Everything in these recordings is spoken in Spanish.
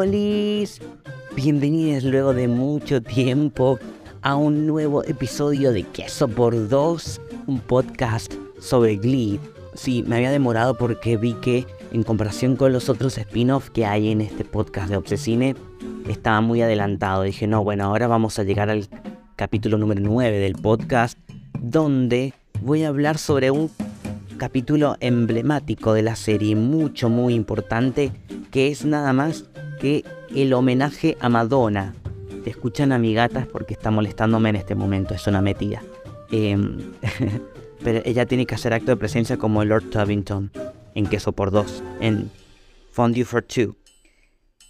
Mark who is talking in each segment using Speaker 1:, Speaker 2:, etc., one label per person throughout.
Speaker 1: Olis, bienvenidos luego de mucho tiempo a un nuevo episodio de Queso por Dos, un podcast sobre Glee. Sí, me había demorado porque vi que en comparación con los otros spin-offs que hay en este podcast de Obsesine, estaba muy adelantado. Dije, no, bueno, ahora vamos a llegar al capítulo número 9 del podcast, donde voy a hablar sobre un capítulo emblemático de la serie, mucho, muy importante, que es nada más que el homenaje a Madonna. Te escuchan a mi gata porque está molestándome en este momento, es una metida. Em, pero ella tiene que hacer acto de presencia como Lord Tubington en Queso por Dos, en Fondue for Two.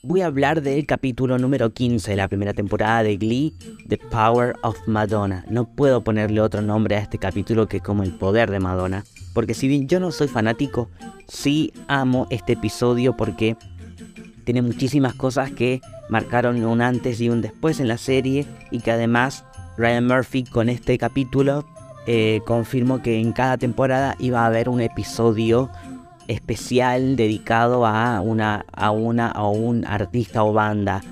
Speaker 1: Voy a hablar del capítulo número 15 de la primera temporada de Glee, The Power of Madonna. No puedo ponerle otro nombre a este capítulo que como el poder de Madonna. Porque si bien yo no soy fanático, sí amo este episodio porque tiene muchísimas cosas que marcaron un antes y un después en la serie y que además Ryan Murphy con este capítulo eh, confirmó que en cada temporada iba a haber un episodio especial dedicado a una a una un artista o banda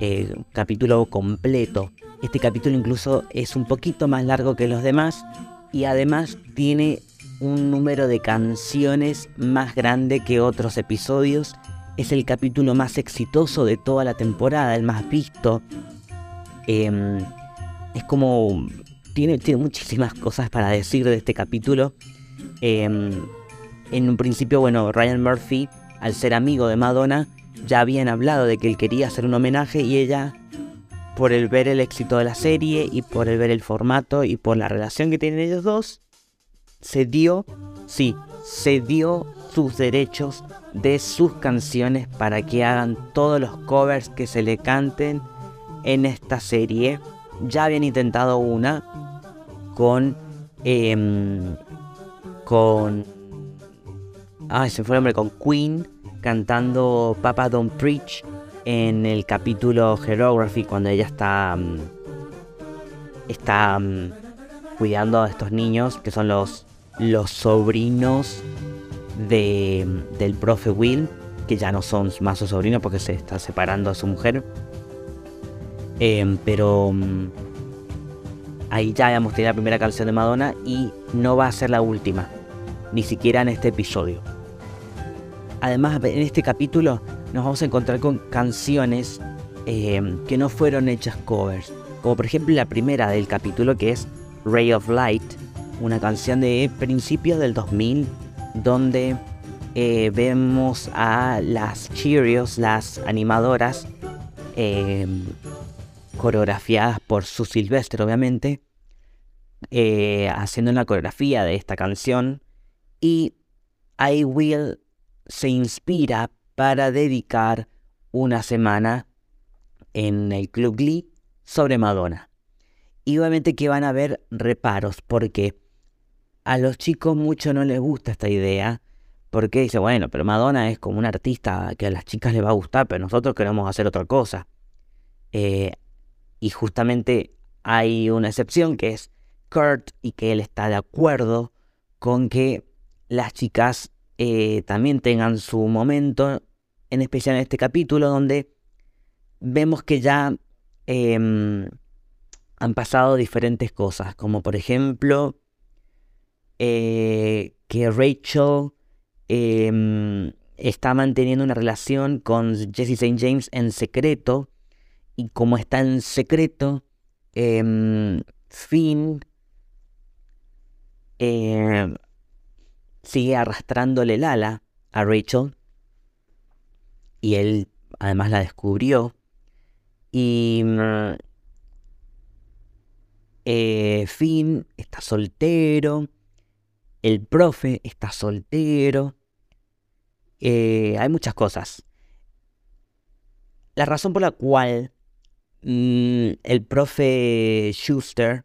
Speaker 1: eh, capítulo completo. Este capítulo incluso es un poquito más largo que los demás y además tiene un número de canciones más grande que otros episodios es el capítulo más exitoso de toda la temporada, el más visto. Em, es como... Tiene, tiene, muchísimas cosas para decir de este capítulo. Em, en un principio, bueno, Ryan Murphy, al ser amigo de Madonna, ya habían hablado de que él quería hacer un homenaje y ella, por el ver el éxito de la serie y por el ver el formato y por la relación que tienen ellos dos, se dio, sí, se dio sus derechos de sus canciones para que hagan todos los covers que se le canten en esta serie. Ya habían intentado una con. Em, con. Ay, se fue el nombre, con Queen cantando Papa Don't Preach en el capítulo Herography cuando ella está. Mm, está mm, cuidando a estos niños que son los, los sobrinos de, del profe Will, que ya no son más su sobrino porque se está separando a su mujer. Em, pero mm, ahí ya habíamos tenido la primera canción de Madonna y no va a ser la última, ni siquiera en este episodio. Además, en este capítulo nos vamos a encontrar con canciones em, que no fueron hechas covers, como por ejemplo la primera del capítulo que es Ray of Light, una canción de principios del 2000 donde eh, vemos a las Cheerios, las animadoras, em, coreografiadas por su Silvestre, obviamente, eh, haciendo una coreografía de esta canción. Y I Will se inspira para dedicar una semana en el Club Glee sobre Madonna. Y obviamente que van a haber reparos, porque a los chicos mucho no les gusta esta idea, porque dice, bueno, pero Madonna es como una artista que a las chicas les va a gustar, pero nosotros queremos hacer otra cosa. Eh, y justamente hay una excepción que es Kurt y que él está de acuerdo con que las chicas eh, también tengan su momento, en especial en este capítulo donde vemos que ya em, han pasado diferentes cosas, como por ejemplo eh, que Rachel em, está manteniendo una relación con Jesse St. James en secreto. Y como está en secreto, em, Finn em, sigue arrastrándole el ala a Rachel. Y él además la descubrió. Y eh, Finn está soltero el profe está soltero. Eh, hay muchas cosas. La razón por la cual mm, el profe Schuster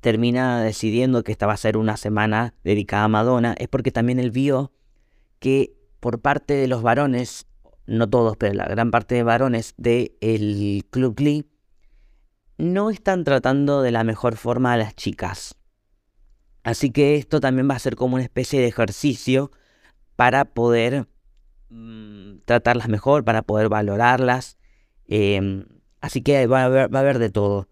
Speaker 1: termina decidiendo que esta va a ser una semana dedicada a Madonna es porque también él vio que por parte de los varones, no todos, pero la gran parte de varones del el Club Glee, no están tratando de la mejor forma a las chicas. Así que esto también va a ser como una especie de ejercicio para poder mm, tratarlas mejor, para poder valorarlas. Em, así que va a, haber, va a haber de todo.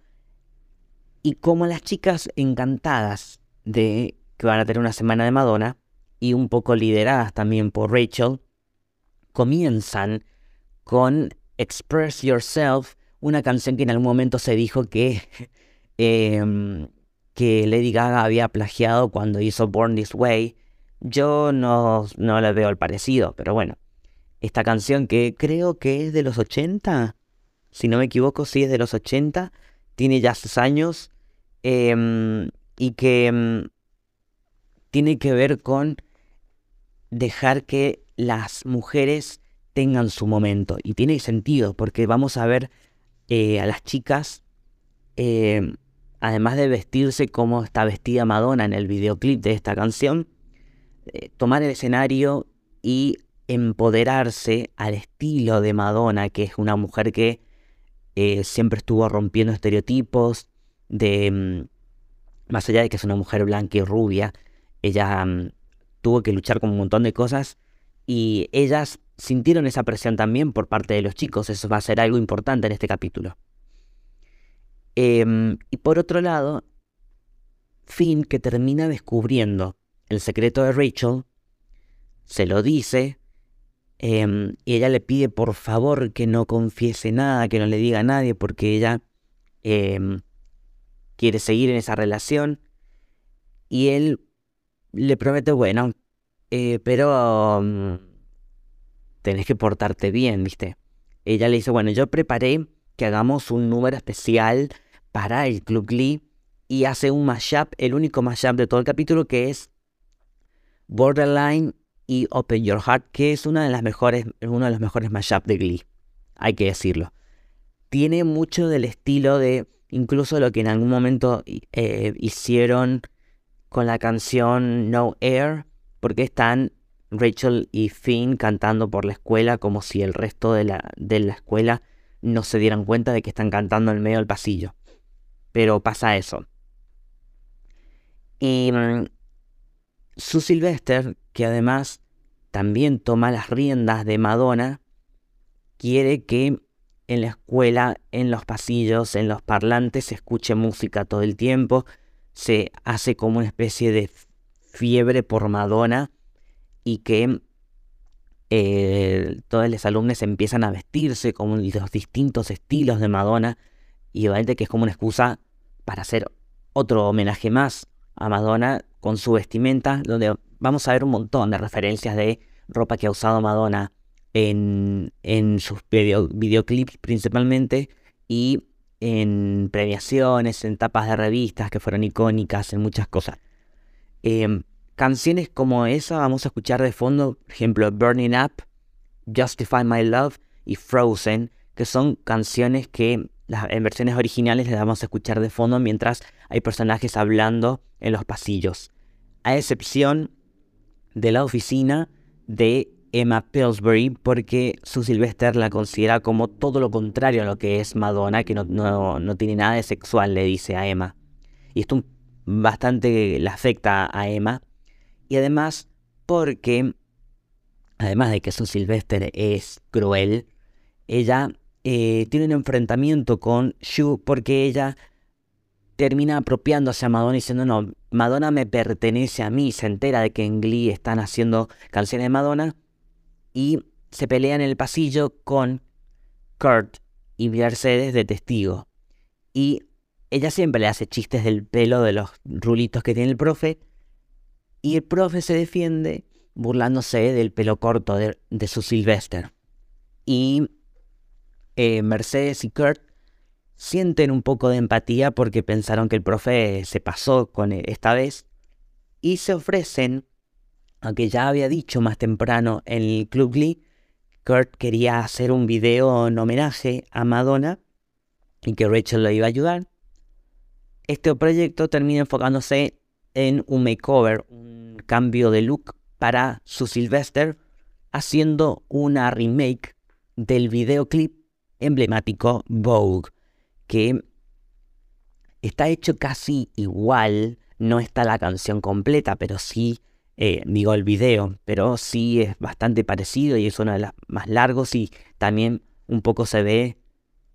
Speaker 1: Y como las chicas encantadas de que van a tener una semana de Madonna, y un poco lideradas también por Rachel, comienzan con Express Yourself, una canción que en algún momento se dijo que, em, que Lady Gaga había plagiado cuando hizo Born This Way. Yo no, no le veo el parecido, pero bueno. Esta canción que creo que es de los 80, si no me equivoco, sí es de los 80, tiene ya sus años em, y que em, tiene que ver con dejar que las mujeres tengan su momento. Y tiene sentido, porque vamos a ver eh, a las chicas, eh, además de vestirse como está vestida Madonna en el videoclip de esta canción, eh, tomar el escenario y empoderarse al estilo de Madonna, que es una mujer que siempre estuvo rompiendo estereotipos, de, mm, más allá de que es una mujer blanca y rubia, ella mm, tuvo que luchar con un montón de cosas y ellas sintieron esa presión también por parte de los chicos. Eso va a ser algo importante en este capítulo. Em, y por otro lado, Finn, que termina descubriendo el secreto de Rachel, se lo dice em, y ella le pide por favor que no confiese nada, que no le diga a nadie, porque ella em, quiere seguir en esa relación. Y él le promete, bueno, eh, pero mm, tenés que portarte bien, ¿viste? Ella le dice, bueno, yo preparé que hagamos un número especial para el Club Glee y hace un mashup, el único mashup de todo el capítulo que es Borderline y Open Your Heart, que es una de las mejores, uno de los mejores mashups de Glee, hay que decirlo. Tiene mucho del estilo de incluso lo que en algún momento eh, hicieron con la canción No Air, porque están Rachel y Finn cantando por la escuela como si el resto de la, de la escuela no se dieran cuenta de que están cantando en medio del pasillo. Pero pasa eso. Y mm, su Sylvester, que además también toma las riendas de Madonna, quiere que en la escuela, en los pasillos, en los parlantes se escuche música todo el tiempo, se hace como una especie de fiebre por Madonna y que eh, todos los alumnos empiezan a vestirse como los distintos estilos de Madonna y obviamente que es como una excusa para hacer otro homenaje más a Madonna con su vestimenta, donde vamos a ver un montón de referencias de ropa que ha usado Madonna en, en sus videoclips principalmente y en premiaciones, en tapas de revistas que fueron icónicas, en muchas cosas. Em, canciones como esa vamos a escuchar de fondo, por ejemplo, Burning Up, Justify My Love y Frozen, que son canciones que en versiones originales les vamos a escuchar de fondo mientras hay personajes hablando en los pasillos. A excepción de la oficina de Emma Pillsbury porque su Sylvester la considera como todo lo contrario a lo que es Madonna, que no, no, tiene nada de sexual, le dice a Emma. Y esto bastante le afecta a Emma. Y además porque, además de que su Sylvester es cruel, ella eh, tiene un enfrentamiento con Shu porque ella termina apropiándose a Madonna diciendo, no, Madonna me pertenece a mí, se entera de que en Glee están haciendo canciones de Madonna y se pelea en el pasillo con Kurt y Mercedes de testigo. Y ella siempre le hace chistes del pelo de los rulitos que tiene el profe. Y el profe se defiende burlándose del pelo corto de, su Sylvester. Y eh, Mercedes y Kurt sienten un poco de empatía porque pensaron que el profe se pasó con esta vez y se ofrecen aunque ya había dicho más temprano en el Club Glee, Kurt quería hacer un video en homenaje a Madonna y que Rachel lo iba a ayudar. Este proyecto termina enfocándose en un makeover, un cambio de look para su Sylvester, haciendo una remake del videoclip emblemático Vogue, que está hecho casi igual, no está la canción completa, pero sí eh, digo el video, pero sí es bastante parecido y es uno de los más largos y también un poco se ve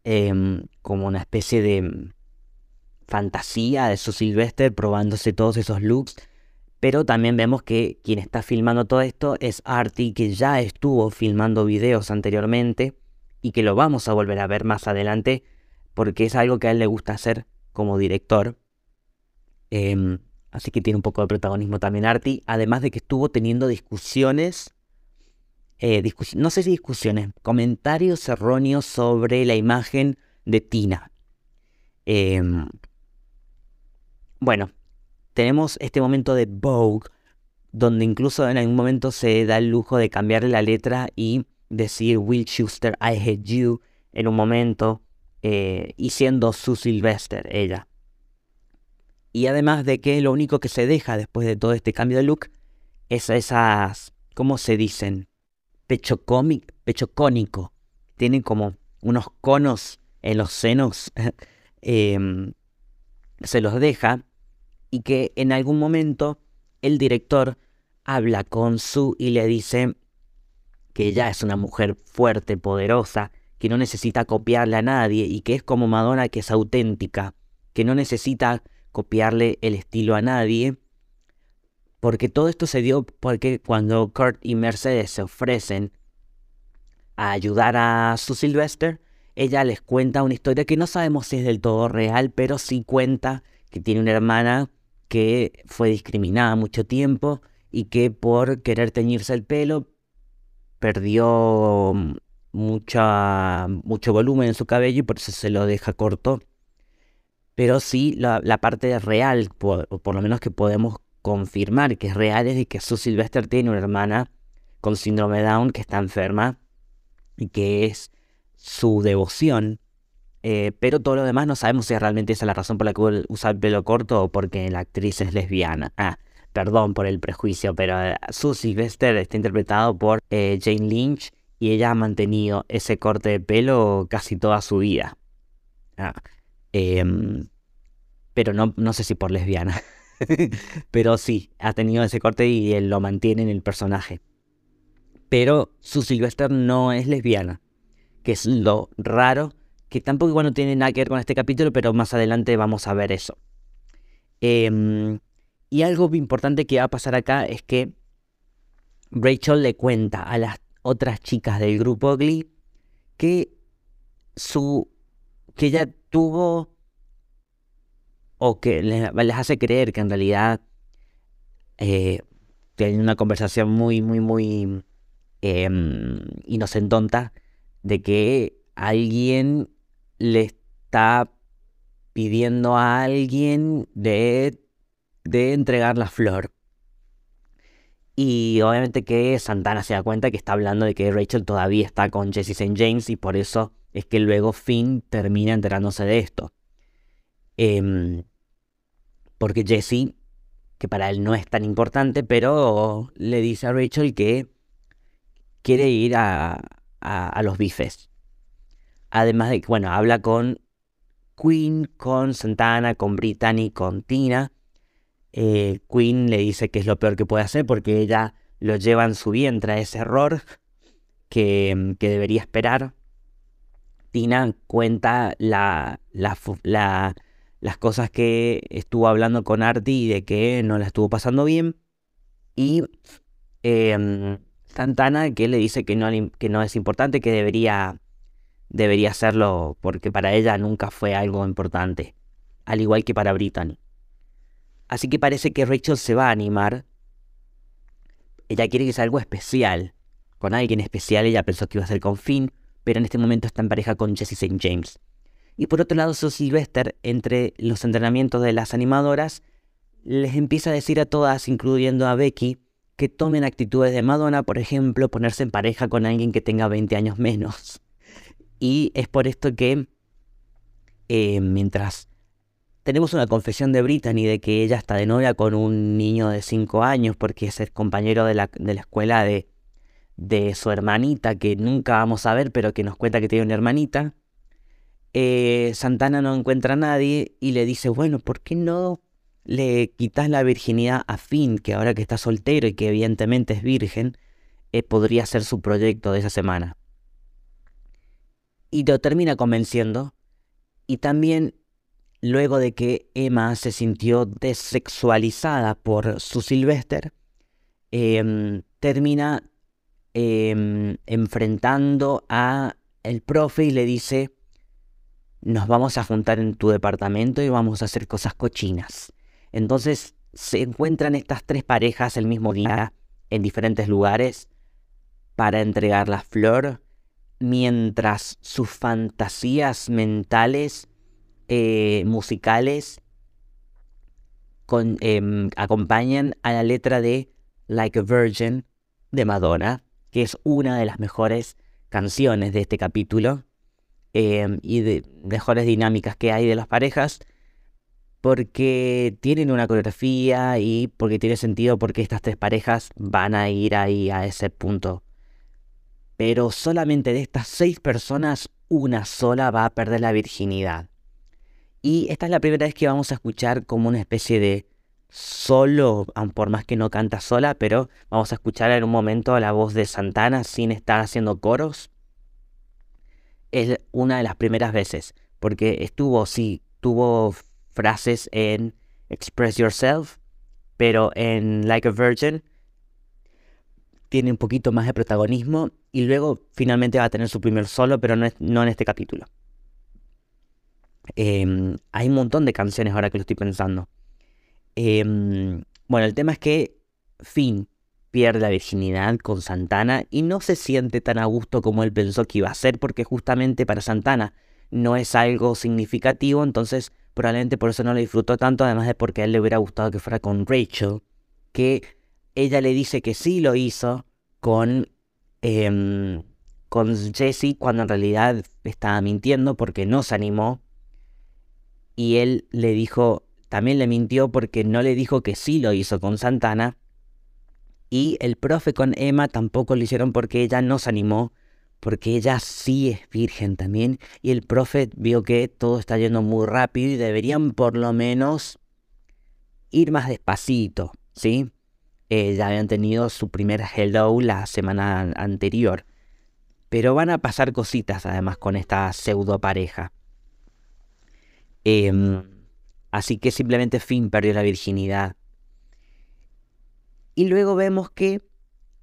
Speaker 1: em, como una especie de fantasía de su Sylvester probándose todos esos looks. Pero también vemos que quien está filmando todo esto es Artie, que ya estuvo filmando videos anteriormente y que lo vamos a volver a ver más adelante porque es algo que a él le gusta hacer como director. Em, así que tiene un poco de protagonismo también Artie, además de que estuvo teniendo discusiones, eh, no sé si discusiones, comentarios erróneos sobre la imagen de Tina. Em, bueno, tenemos este momento de Vogue, donde incluso en algún momento se da el lujo de cambiarle la letra y decir Will Schuster, I hate you, en un momento, eh, y siendo su Sylvester ella. Y además de que lo único que se deja después de todo este cambio de look es esas, ¿cómo se dicen? Pecho, cómic, pecho cónico. Tienen como unos conos en los senos. Em, se los deja. Y que en algún momento el director habla con Sue y le dice que ella es una mujer fuerte, poderosa, que no necesita copiarle a nadie y que es como Madonna que es auténtica, que no necesita copiarle el estilo a nadie. Porque todo esto se dio porque cuando Kurt y Mercedes se ofrecen a ayudar a su Sylvester, ella les cuenta una historia que no sabemos si es del todo real, pero sí cuenta que tiene una hermana que fue discriminada mucho tiempo y que por querer teñirse el pelo perdió mucha, mucho volumen en su cabello y por eso se lo deja corto pero sí la, parte real, por, por, lo menos que podemos confirmar que es real, es de que Sue Sylvester tiene una hermana con síndrome Down que está enferma y que es su devoción. Eh, pero todo lo demás no sabemos si realmente esa es la razón por la que usa el pelo corto o porque la actriz es lesbiana. Ah, perdón por el prejuicio, pero eh, Sue Sylvester está interpretado por eh, Jane Lynch y ella ha mantenido ese corte de pelo casi toda su vida. Ah, Em, pero no, no sé si por lesbiana. pero sí, ha tenido ese corte y lo mantiene en el personaje. Pero su Sylvester no es lesbiana, que es lo raro, que tampoco igual no tiene nada que ver con este capítulo, pero más adelante vamos a ver eso. Em, y algo importante que va a pasar acá es que Rachel le cuenta a las otras chicas del grupo Glee que su que ella tuvo o que les, hace creer que en realidad eh, tienen una conversación muy, muy, muy eh, inocentonta de que alguien le está pidiendo a alguien de, de entregar la flor. Y obviamente que Santana se da cuenta que está hablando de que Rachel todavía está con Jesse St. James y por eso es que luego Finn termina enterándose de esto. Em, porque Jesse, que para él no es tan importante, pero le dice a Rachel que quiere ir a, a, los bifes. Además de que, bueno, habla con Queen, con Santana, con Brittany, con Tina. Eh, Queen le dice que es lo peor que puede hacer porque ella lo lleva en su vientre a ese error que, que debería esperar. Tina cuenta la, la, las cosas que estuvo hablando con Artie y de que no la estuvo pasando bien. Y em, Santana que le dice que no, que no es importante, que debería, debería hacerlo porque para ella nunca fue algo importante, al igual que para Brittany. Así que parece que Rachel se va a animar. Ella quiere que sea algo especial. Con alguien especial ella pensó que iba a ser con Finn, pero en este momento está en pareja con Jesse St. James. Y por otro lado, su Sylvester, entre los entrenamientos de las animadoras, les empieza a decir a todas, incluyendo a Becky, que tomen actitudes de Madonna, por ejemplo, ponerse en pareja con alguien que tenga 20 años menos. Y es por esto que, eh, mientras tenemos una confesión de Brittany de que ella está de novia con un niño de 5 años porque es el compañero de la, de la escuela de, de su hermanita que nunca vamos a ver, pero que nos cuenta que tiene una hermanita. Eh, Santana no encuentra a nadie y le dice, bueno, ¿por qué no le quitas la virginidad a Finn, que ahora que está soltero y que evidentemente es virgen, eh, podría ser su proyecto de esa semana. Y lo termina convenciendo. Y también, luego de que Emma se sintió desexualizada por su Sylvester, em, termina em, enfrentando a el profe y le dice, nos vamos a juntar en tu departamento y vamos a hacer cosas cochinas. Entonces se encuentran estas tres parejas el mismo día en diferentes lugares para entregar la flor, mientras sus fantasías mentales, eh, musicales, em, acompañan a la letra de Like a Virgin de Madonna, que es una de las mejores canciones de este capítulo em, y de mejores dinámicas que hay de las parejas porque tienen una coreografía y porque tiene sentido porque estas tres parejas van a ir ahí a ese punto. Pero solamente de estas seis personas, una sola va a perder la virginidad. Y esta es la primera vez que vamos a escuchar como una especie de solo, por más que no canta sola, pero vamos a escuchar en un momento la voz de Santana sin estar haciendo coros. Es una de las primeras veces, porque estuvo, sí, tuvo frases en Express Yourself, pero en Like a Virgin tiene un poquito más de protagonismo y luego finalmente va a tener su primer solo, pero no, no en este capítulo. Em, hay un montón de canciones ahora que lo estoy pensando. Em, bueno, el tema es que Finn pierde la virginidad con Santana y no se siente tan a gusto como él pensó que iba a ser porque justamente para Santana no es algo significativo, entonces probablemente por eso no lo disfrutó tanto, además de porque a él le hubiera gustado que fuera con Rachel, que ella le dice que sí lo hizo con, em, con Jesse cuando en realidad estaba mintiendo porque no se animó. Y él le dijo, también le mintió porque no le dijo que sí lo hizo con Santana. Y el profe con Emma tampoco lo hicieron porque ella no se animó porque ella sí es virgen también, y el profe vio que todo está yendo muy rápido y deberían por lo menos ir más despacito, ¿sí? Eh, ya habían tenido su primer hello la semana anterior, pero van a pasar cositas además con esta pseudo pareja. Em, así que simplemente Finn perdió la virginidad. Y luego vemos que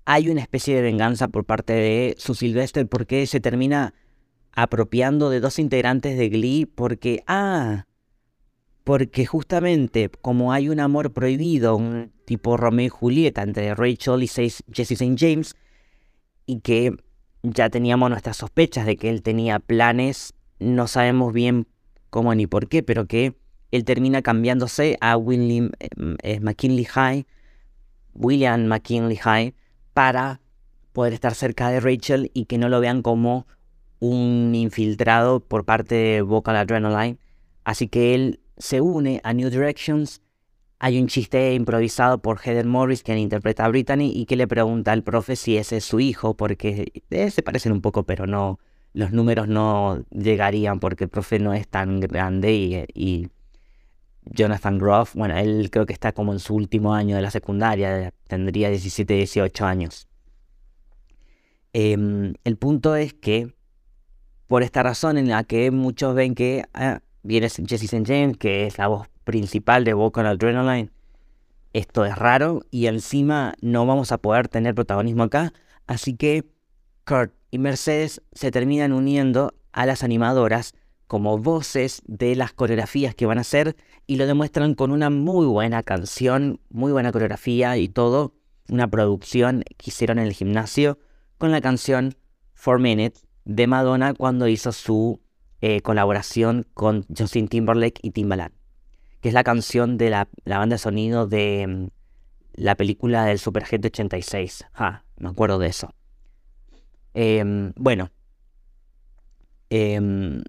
Speaker 1: hay una especie de venganza por parte de su Sylvester porque se termina apropiando de dos integrantes de Glee porque, ah, porque justamente como hay un amor prohibido, un tipo Romeo y Julieta entre Rachel y Jesse St. James, y que ya teníamos nuestras sospechas de que él tenía planes, no sabemos bien cómo ni por qué, pero que él termina cambiándose a William eh, McKinley High, William McKinley High, para poder estar cerca de Rachel y que no lo vean como un infiltrado por parte de Vocal Adrenaline. Así que él se une a New Directions. Hay un chiste improvisado por Heather Morris, quien interpreta a Brittany, y que le pregunta al profe si ese es su hijo, porque eh, se parecen un poco, pero no, los números no llegarían porque el profe no es tan grande y, y Jonathan Groff, bueno, él creo que está como en su último año de la secundaria, tendría 17, 18 años. Em, el punto es que, por esta razón en la que muchos ven que ah, viene Jesse St. James, que es la voz principal de Vocal Adrenaline, esto es raro y encima no vamos a poder tener protagonismo acá, así que Kurt y Mercedes se terminan uniendo a las animadoras como voces de las coreografías que van a hacer y lo demuestran con una muy buena canción, muy buena coreografía y todo, una producción que hicieron en el gimnasio con la canción Four Minutes de Madonna cuando hizo su eh, colaboración con Justin Timberlake y Timbaland, que es la canción de la, banda de sonido de mm, la película del Supergente 86. Ah, me acuerdo de eso. Em, bueno, em,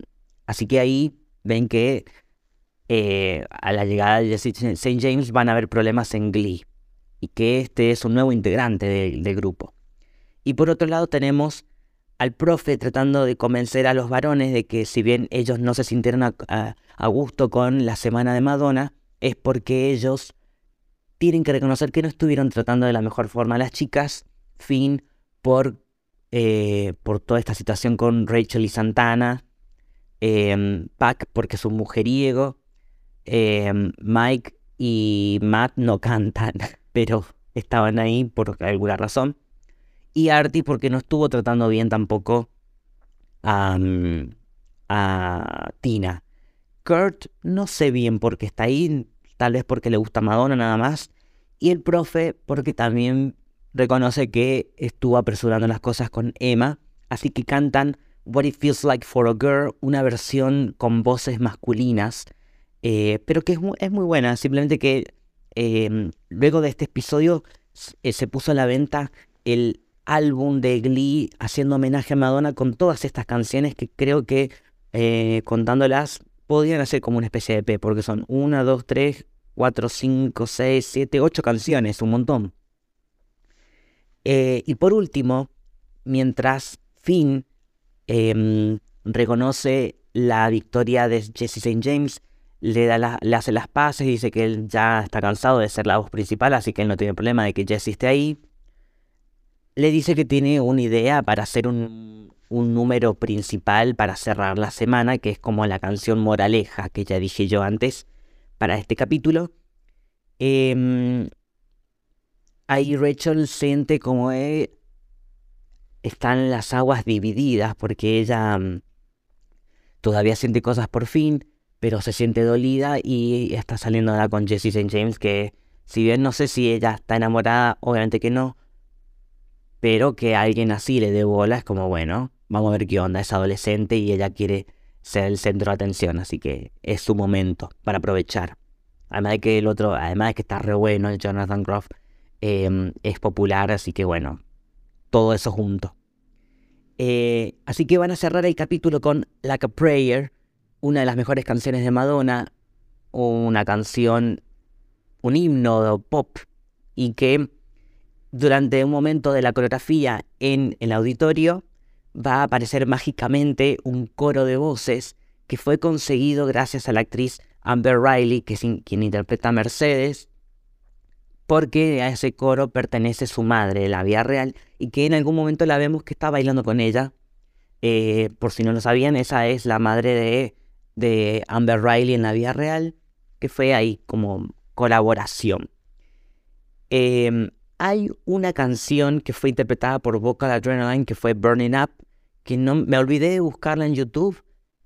Speaker 1: Así que ahí ven que eh, a la llegada de St. James van a haber problemas en Glee y que este es un nuevo integrante del grupo. Y por otro lado tenemos al profe tratando de convencer a los varones de que si bien ellos no se sintieron a, gusto con la semana de Madonna, es porque ellos tienen que reconocer que no estuvieron tratando de la mejor forma a las chicas, Finn por, eh, por toda esta situación con Rachel y Santana, eh, Pac porque es un mujeriego, em, Mike y Matt no cantan, pero estaban ahí por alguna razón, y Artie porque no estuvo tratando bien tampoco a, a Tina. Kurt no sé bien por qué está ahí, tal vez porque le gusta Madonna nada más, y el profe porque también reconoce que estuvo apresurando las cosas con Emma, así que cantan What It Feels Like for a Girl, una versión con voces masculinas, eh, pero que es muy, es muy, buena, simplemente que em, luego de este episodio eh, se puso a la venta el álbum de Glee haciendo homenaje a Madonna con todas estas canciones que creo que eh, contándolas podrían hacer como una especie de EP, porque son una, dos, tres, cuatro, cinco, seis, siete, ocho canciones, un montón. y por último, mientras Finn Em, reconoce la victoria de Jesse St. James, le, da le hace las paces, dice que él ya está cansado de ser la voz principal, así que él no tiene problema de que Jesse esté ahí. Le dice que tiene una idea para hacer un, un número principal para cerrar la semana, que es como la canción Moraleja que ya dije yo antes para este capítulo. Eh, ahí Rachel siente como es están las aguas divididas porque ella mm, todavía siente cosas por fin, pero se siente dolida y está saliendo ahora con Jessie St. James que si bien no sé si ella está enamorada, obviamente que no, pero que alguien así le dé bola es como bueno, vamos a ver qué onda, es adolescente y ella quiere ser el centro de atención, así que es su momento para aprovechar. Además de que el otro, además de que está re bueno, el Jonathan Groff em, es popular, así que bueno, todo eso junto. Eh, así que van a cerrar el capítulo con Like a Prayer, una de las mejores canciones de Madonna, una canción, un himno pop, y que durante un momento de la coreografía en el auditorio va a aparecer mágicamente un coro de voces que fue conseguido gracias a la actriz Amber Riley, que es quien interpreta a Mercedes, porque a ese coro pertenece su madre, la vida real, y que en algún momento la vemos que está bailando con ella. Eh, por si no lo sabían, esa es la madre de, Amber Riley en la vida real, que fue ahí como colaboración. Em, hay una canción que fue interpretada por Vocal Adrenaline que fue Burning Up, que no me olvidé de buscarla en YouTube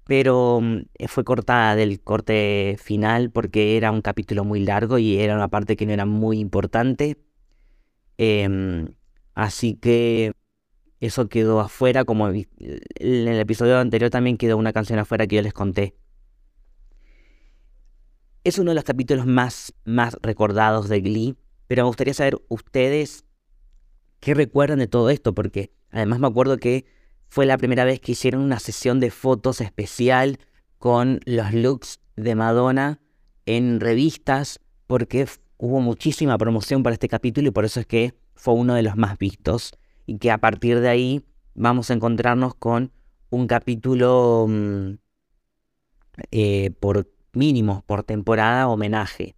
Speaker 1: pero mm, fue cortada del corte final porque era un capítulo muy largo y era una parte que no era muy importante. Em, así que eso quedó afuera, como en el episodio anterior también quedó una canción afuera que yo les conté. Es uno de los capítulos más, más recordados de Glee, pero me gustaría saber ustedes qué recuerdan de todo esto, porque además me acuerdo que fue la primera vez que hicieron una sesión de fotos especial con los looks de Madonna en revistas porque hubo muchísima promoción para este capítulo y por eso es que fue uno de los más vistos y que a partir de ahí vamos a encontrarnos con un capítulo mm, eh, por mínimo, por temporada, homenaje.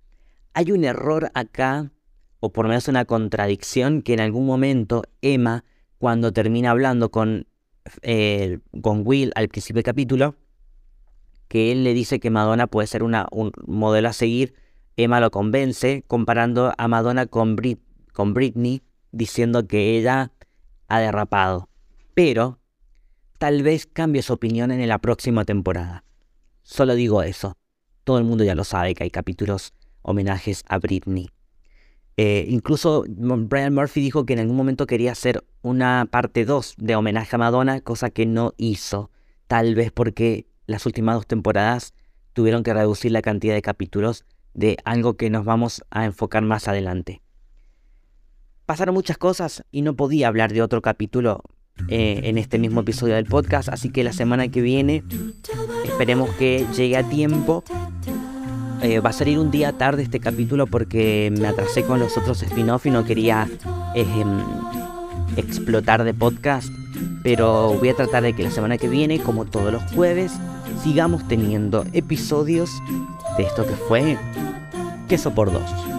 Speaker 1: Hay un error acá, o por lo menos una contradicción, que en algún momento Emma, cuando termina hablando con eh, con Will al principio del capítulo, que él le dice que Madonna puede ser una, un modelo a seguir. Emma lo convence comparando a Madonna con, con Britney, diciendo que ella ha derrapado. Pero tal vez cambie su opinión en la próxima temporada. Solo digo eso. Todo el mundo ya lo sabe que hay capítulos homenajes a Britney. Eh, incluso Brian Murphy dijo que en algún momento quería hacer una parte 2 de homenaje a Madonna, cosa que no hizo, tal vez porque las últimas dos temporadas tuvieron que reducir la cantidad de capítulos de algo que nos vamos a enfocar más adelante. Pasaron muchas cosas y no podía hablar de otro capítulo eh, en este mismo episodio del podcast, así que la semana que viene esperemos que llegue a tiempo eh, va a salir un día tarde este capítulo porque me atrasé con los otros spin-off y no quería explotar de podcast. Pero voy a tratar de que la semana que viene, como todos los jueves, sigamos teniendo episodios de esto que fue Queso por Dos.